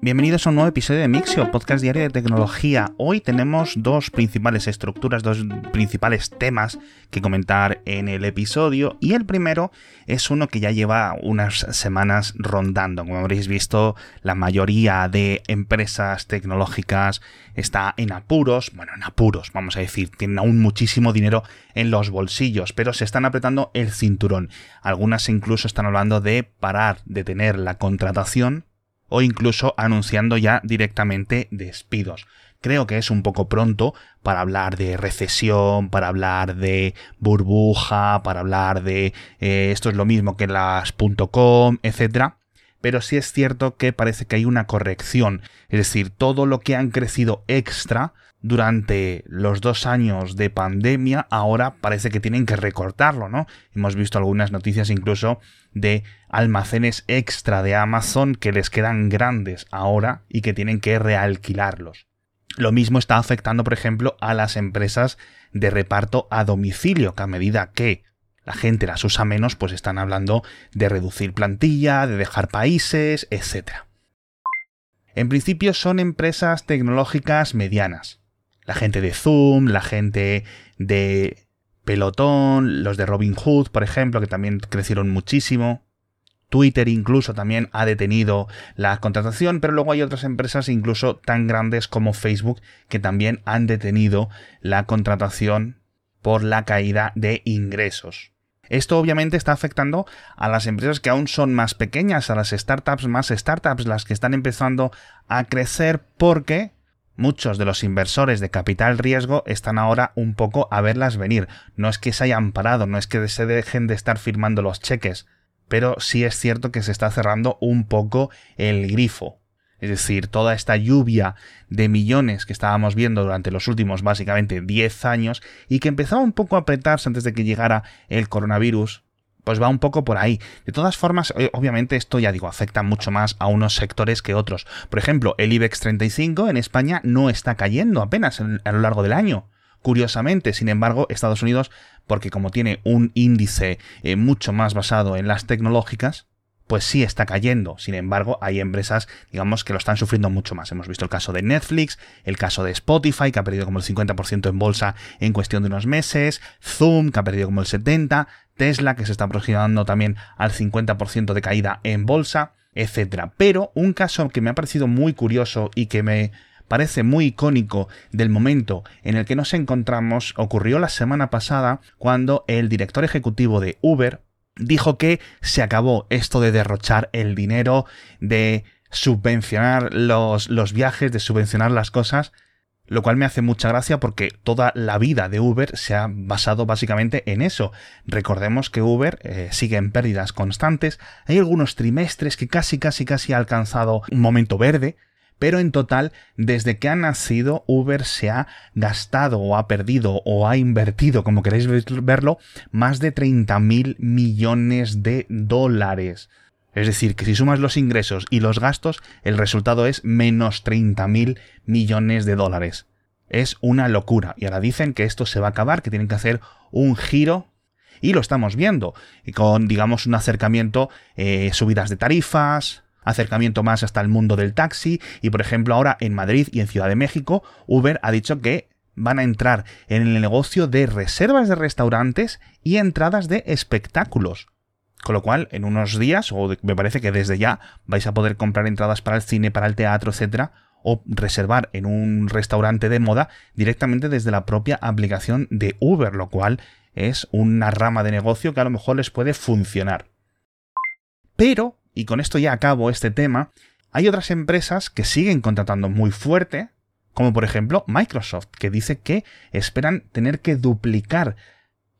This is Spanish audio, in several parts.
Bienvenidos a un nuevo episodio de Mixio, podcast diario de tecnología. Hoy tenemos dos principales estructuras, dos principales temas que comentar en el episodio. Y el primero es uno que ya lleva unas semanas rondando. Como habréis visto, la mayoría de empresas tecnológicas está en apuros. Bueno, en apuros, vamos a decir, tienen aún muchísimo dinero en los bolsillos, pero se están apretando el cinturón. Algunas incluso están hablando de parar de tener la contratación o incluso anunciando ya directamente despidos. Creo que es un poco pronto para hablar de recesión, para hablar de burbuja, para hablar de eh, esto es lo mismo que las .com, etc. Pero sí es cierto que parece que hay una corrección, es decir, todo lo que han crecido extra durante los dos años de pandemia, ahora parece que tienen que recortarlo, ¿no? Hemos visto algunas noticias incluso de almacenes extra de Amazon que les quedan grandes ahora y que tienen que realquilarlos. Lo mismo está afectando, por ejemplo, a las empresas de reparto a domicilio, que a medida que la gente las usa menos, pues están hablando de reducir plantilla, de dejar países, etc. En principio son empresas tecnológicas medianas la gente de Zoom, la gente de Pelotón, los de Robin Hood, por ejemplo, que también crecieron muchísimo. Twitter incluso también ha detenido la contratación, pero luego hay otras empresas incluso tan grandes como Facebook que también han detenido la contratación por la caída de ingresos. Esto obviamente está afectando a las empresas que aún son más pequeñas, a las startups más startups, las que están empezando a crecer porque Muchos de los inversores de capital riesgo están ahora un poco a verlas venir. No es que se hayan parado, no es que se dejen de estar firmando los cheques, pero sí es cierto que se está cerrando un poco el grifo. Es decir, toda esta lluvia de millones que estábamos viendo durante los últimos básicamente 10 años y que empezaba un poco a apretarse antes de que llegara el coronavirus, pues va un poco por ahí. De todas formas, eh, obviamente esto ya digo, afecta mucho más a unos sectores que otros. Por ejemplo, el IBEX 35 en España no está cayendo apenas a lo largo del año. Curiosamente, sin embargo, Estados Unidos, porque como tiene un índice eh, mucho más basado en las tecnológicas, pues sí está cayendo. Sin embargo, hay empresas, digamos, que lo están sufriendo mucho más. Hemos visto el caso de Netflix, el caso de Spotify, que ha perdido como el 50% en bolsa en cuestión de unos meses, Zoom, que ha perdido como el 70%, Tesla, que se está aproximando también al 50% de caída en bolsa, etc. Pero un caso que me ha parecido muy curioso y que me parece muy icónico del momento en el que nos encontramos ocurrió la semana pasada cuando el director ejecutivo de Uber, dijo que se acabó esto de derrochar el dinero, de subvencionar los, los viajes, de subvencionar las cosas, lo cual me hace mucha gracia porque toda la vida de Uber se ha basado básicamente en eso. Recordemos que Uber eh, sigue en pérdidas constantes, hay algunos trimestres que casi casi casi ha alcanzado un momento verde, pero en total, desde que ha nacido, Uber se ha gastado o ha perdido o ha invertido, como queréis verlo, más de 30 mil millones de dólares. Es decir, que si sumas los ingresos y los gastos, el resultado es menos 30 mil millones de dólares. Es una locura. Y ahora dicen que esto se va a acabar, que tienen que hacer un giro. Y lo estamos viendo. Con, digamos, un acercamiento, eh, subidas de tarifas, acercamiento más hasta el mundo del taxi y por ejemplo ahora en Madrid y en Ciudad de México Uber ha dicho que van a entrar en el negocio de reservas de restaurantes y entradas de espectáculos. Con lo cual, en unos días, o me parece que desde ya, vais a poder comprar entradas para el cine, para el teatro, etcétera, o reservar en un restaurante de moda directamente desde la propia aplicación de Uber, lo cual es una rama de negocio que a lo mejor les puede funcionar. Pero y con esto ya acabo este tema, hay otras empresas que siguen contratando muy fuerte, como por ejemplo Microsoft, que dice que esperan tener que duplicar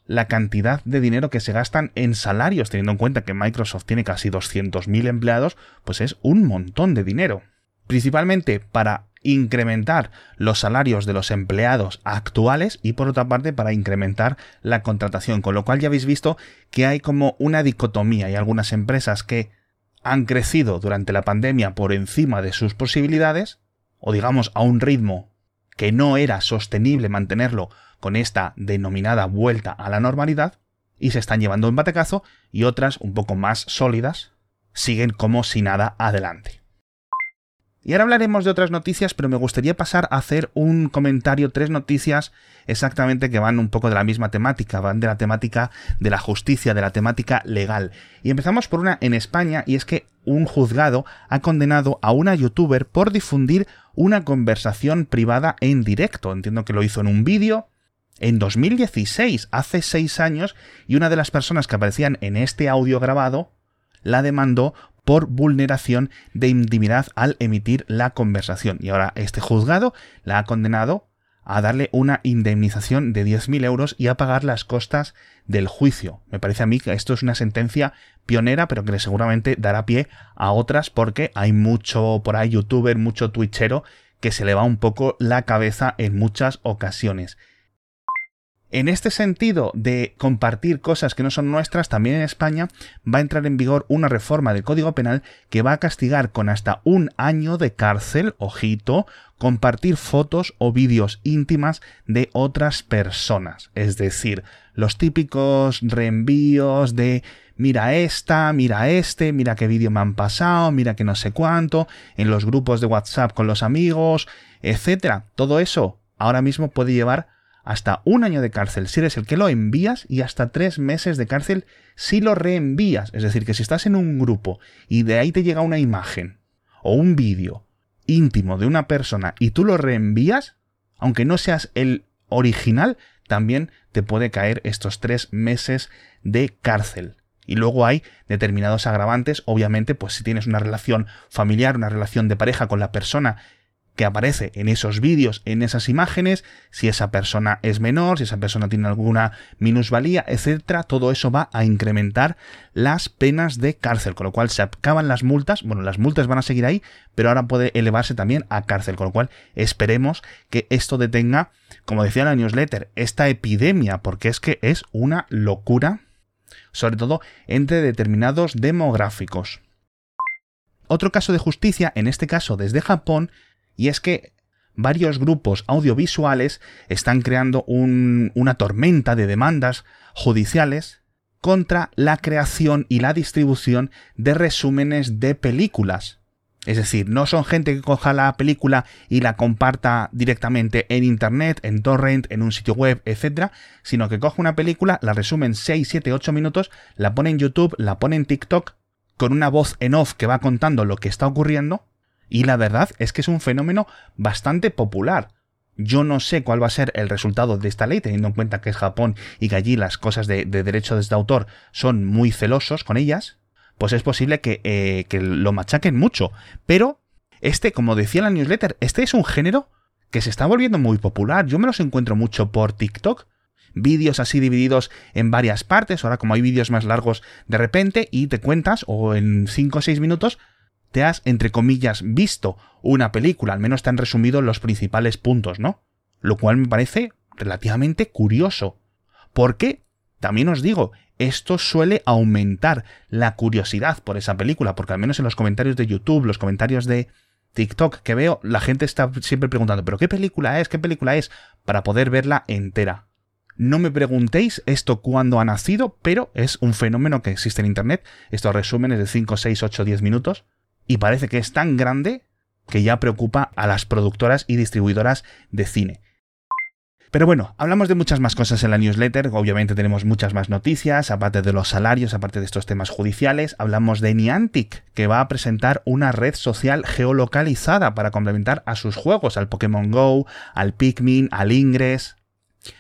la cantidad de dinero que se gastan en salarios, teniendo en cuenta que Microsoft tiene casi 200.000 empleados, pues es un montón de dinero. Principalmente para incrementar los salarios de los empleados actuales y por otra parte para incrementar la contratación, con lo cual ya habéis visto que hay como una dicotomía, hay algunas empresas que han crecido durante la pandemia por encima de sus posibilidades, o digamos a un ritmo que no era sostenible mantenerlo con esta denominada vuelta a la normalidad, y se están llevando un batecazo, y otras un poco más sólidas siguen como si nada adelante. Y ahora hablaremos de otras noticias, pero me gustaría pasar a hacer un comentario, tres noticias exactamente que van un poco de la misma temática, van de la temática de la justicia, de la temática legal. Y empezamos por una en España, y es que un juzgado ha condenado a una youtuber por difundir una conversación privada en directo. Entiendo que lo hizo en un vídeo, en 2016, hace seis años, y una de las personas que aparecían en este audio grabado la demandó por vulneración de intimidad al emitir la conversación. Y ahora este juzgado la ha condenado a darle una indemnización de 10.000 euros y a pagar las costas del juicio. Me parece a mí que esto es una sentencia pionera, pero que seguramente dará pie a otras porque hay mucho por ahí youtuber, mucho twitchero que se le va un poco la cabeza en muchas ocasiones. En este sentido de compartir cosas que no son nuestras, también en España va a entrar en vigor una reforma del Código Penal que va a castigar con hasta un año de cárcel, ojito, compartir fotos o vídeos íntimas de otras personas. Es decir, los típicos reenvíos de mira esta, mira este, mira qué vídeo me han pasado, mira que no sé cuánto, en los grupos de WhatsApp con los amigos, etcétera. Todo eso ahora mismo puede llevar hasta un año de cárcel si eres el que lo envías y hasta tres meses de cárcel si lo reenvías. Es decir, que si estás en un grupo y de ahí te llega una imagen o un vídeo íntimo de una persona y tú lo reenvías, aunque no seas el original, también te puede caer estos tres meses de cárcel. Y luego hay determinados agravantes, obviamente, pues si tienes una relación familiar, una relación de pareja con la persona que aparece en esos vídeos, en esas imágenes, si esa persona es menor, si esa persona tiene alguna minusvalía, etcétera, todo eso va a incrementar las penas de cárcel, con lo cual se acaban las multas, bueno, las multas van a seguir ahí, pero ahora puede elevarse también a cárcel, con lo cual esperemos que esto detenga, como decía la newsletter, esta epidemia, porque es que es una locura, sobre todo entre determinados demográficos. Otro caso de justicia, en este caso desde Japón, y es que varios grupos audiovisuales están creando una tormenta de demandas judiciales contra la creación y la distribución de resúmenes de películas. Es decir, no son gente que coja la película y la comparta directamente en internet, en torrent, en un sitio web, etc., sino que coge una película, la resume en 6, 7, 8 minutos, la pone en YouTube, la pone en TikTok, con una voz en off que va contando lo que está ocurriendo, y la verdad es que es un fenómeno bastante popular. Yo no sé cuál va a ser el resultado de esta ley, teniendo en cuenta que es Japón y que allí las cosas de, derechos de autor son muy celosos con ellas, pues es posible que, eh, que lo machaquen mucho. Pero este, como decía la newsletter, este es un género que se está volviendo muy popular. Yo me los encuentro mucho por TikTok. Vídeos así divididos en varias partes. Ahora como hay vídeos más largos de repente y te cuentas o en 5 o 6 minutos te has, entre comillas, visto una película, al menos te han resumido los principales puntos, ¿no? Lo cual me parece relativamente curioso. ¿Por qué? También os digo, esto suele aumentar la curiosidad por esa película, porque al menos en los comentarios de YouTube, los comentarios de TikTok que veo, la gente está siempre preguntando, ¿pero qué película es? ¿Qué película es? Para poder verla entera. No me preguntéis esto cuándo ha nacido, pero es un fenómeno que existe en Internet. Estos resúmenes de 5, 6, 8, 10 minutos y parece que es tan grande que ya preocupa a las productoras y distribuidoras de cine. Pero bueno, hablamos de muchas más cosas en la newsletter, obviamente tenemos muchas más noticias, aparte de los salarios, aparte de estos temas judiciales, hablamos de Niantic, que va a presentar una red social geolocalizada para complementar a sus juegos, al Pokémon Go, al Pikmin, al Ingress,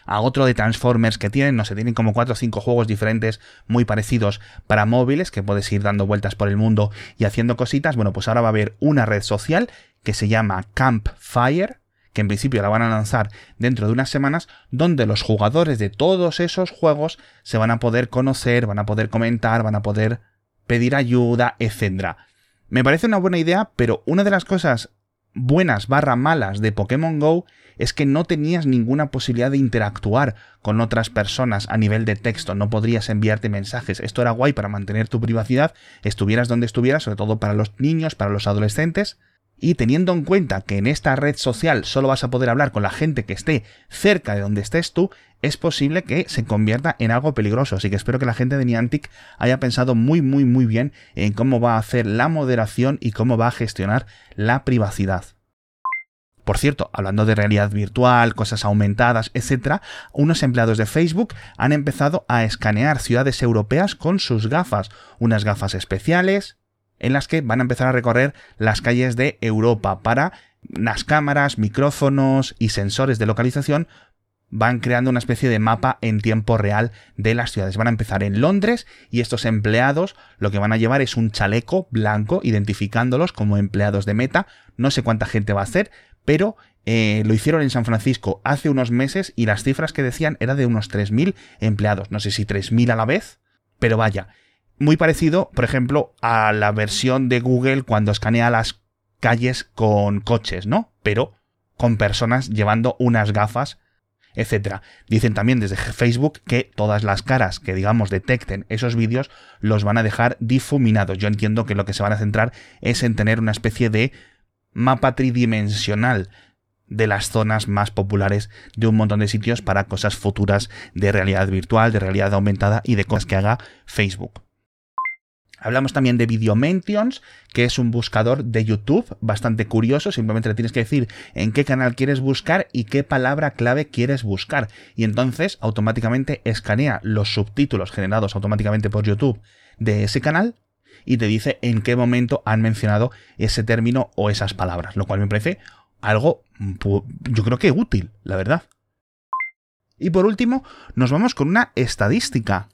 a otro de Transformers que tienen, no sé, tienen como 4 o 5 juegos diferentes muy parecidos para móviles que puedes ir dando vueltas por el mundo y haciendo cositas. Bueno, pues ahora va a haber una red social que se llama Campfire, que en principio la van a lanzar dentro de unas semanas, donde los jugadores de todos esos juegos se van a poder conocer, van a poder comentar, van a poder pedir ayuda, etc. Me parece una buena idea, pero una de las cosas buenas barra malas de Pokémon Go es que no tenías ninguna posibilidad de interactuar con otras personas a nivel de texto, no podrías enviarte mensajes. Esto era guay para mantener tu privacidad, estuvieras donde estuvieras, sobre todo para los niños, para los adolescentes, y teniendo en cuenta que en esta red social solo vas a poder hablar con la gente que esté cerca de donde estés tú, es posible que se convierta en algo peligroso. Así que espero que la gente de Niantic haya pensado muy muy muy bien en cómo va a hacer la moderación y cómo va a gestionar la privacidad. Por cierto, hablando de realidad virtual, cosas aumentadas, etc., unos empleados de Facebook han empezado a escanear ciudades europeas con sus gafas, unas gafas especiales en las que van a empezar a recorrer las calles de Europa para las cámaras, micrófonos y sensores de localización van creando una especie de mapa en tiempo real de las ciudades. Van a empezar en Londres y estos empleados lo que van a llevar es un chaleco blanco identificándolos como empleados de Meta. No sé cuánta gente va a ser, pero eh, lo hicieron en San Francisco hace unos meses y las cifras que decían era de unos 3.000 empleados. No sé si 3.000 a la vez, pero vaya. Muy parecido, por ejemplo, a la versión de Google cuando escanea las calles con coches, ¿no? Pero con personas llevando unas gafas, etc. Dicen también desde Facebook que todas las caras que, digamos, detecten esos vídeos los van a dejar difuminados. Yo entiendo que lo que se van a centrar es en tener una especie de mapa tridimensional de las zonas más populares de un montón de sitios para cosas futuras de realidad virtual, de realidad aumentada y de cosas que haga Facebook. Hablamos también de Videomentions, que es un buscador de YouTube bastante curioso. Simplemente le tienes que decir en qué canal quieres buscar y qué palabra clave quieres buscar. Y entonces automáticamente escanea los subtítulos generados automáticamente por YouTube de ese canal y te dice en qué momento han mencionado ese término o esas palabras, lo cual me parece algo, yo creo que útil, la verdad. Y por último, nos vamos con una estadística.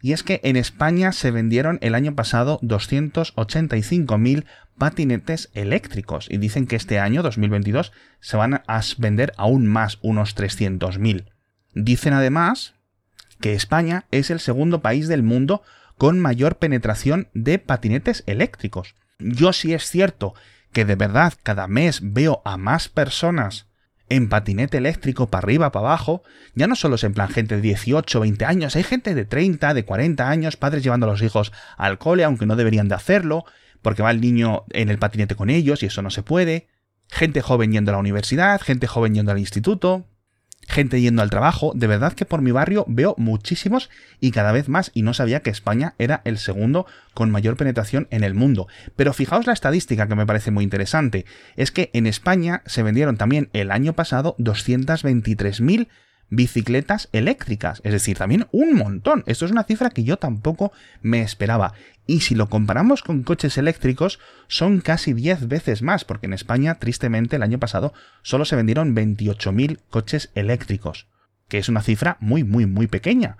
Y es que en España se vendieron el año pasado 285.000 patinetes eléctricos y dicen que este año 2022 se van a vender aún más, unos 300.000. Dicen además que España es el segundo país del mundo con mayor penetración de patinetes eléctricos. Yo sí es cierto que de verdad cada mes veo a más personas en patinete eléctrico para arriba, para abajo, ya no solo es en plan gente de 18, 20 años, hay gente de 30, de 40 años, padres llevando a los hijos al cole, aunque no deberían de hacerlo, porque va el niño en el patinete con ellos y eso no se puede, gente joven yendo a la universidad, gente joven yendo al instituto, gente yendo al trabajo. De verdad que por mi barrio veo muchísimos y cada vez más y no sabía que España era el segundo con mayor penetración en el mundo. Pero fijaos la estadística que me parece muy interesante. Es que en España se vendieron también el año pasado 223.000 bicicletas eléctricas, es decir, también un montón. Esto es una cifra que yo tampoco me esperaba. Y si lo comparamos con coches eléctricos, son casi 10 veces más, porque en España, tristemente, el año pasado solo se vendieron 28.000 coches eléctricos, que es una cifra muy, muy, muy pequeña.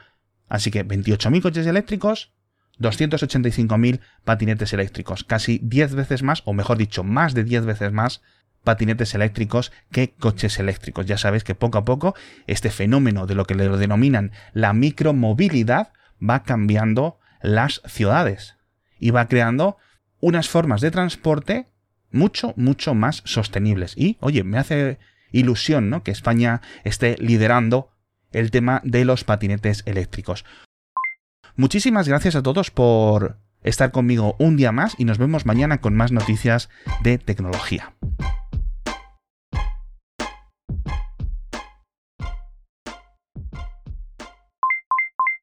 Así que 28.000 coches eléctricos, 285.000 patinetes eléctricos, casi 10 veces más, o mejor dicho, más de 10 veces más patinetes eléctricos que coches eléctricos. Ya sabéis que poco a poco este fenómeno de lo que le denominan la micromovilidad va cambiando las ciudades y va creando unas formas de transporte mucho, mucho más sostenibles. Y, oye, me hace ilusión, ¿no? Que España esté liderando el tema de los patinetes eléctricos. Muchísimas gracias a todos por estar conmigo un día más y nos vemos mañana con más noticias de tecnología.